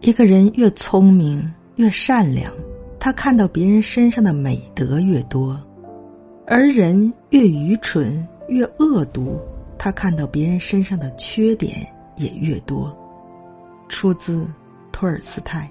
一个人越聪明越善良他看到别人身上的美德越多而人越愚蠢越恶毒他看到别人身上的缺点也越多。出自托尔斯泰。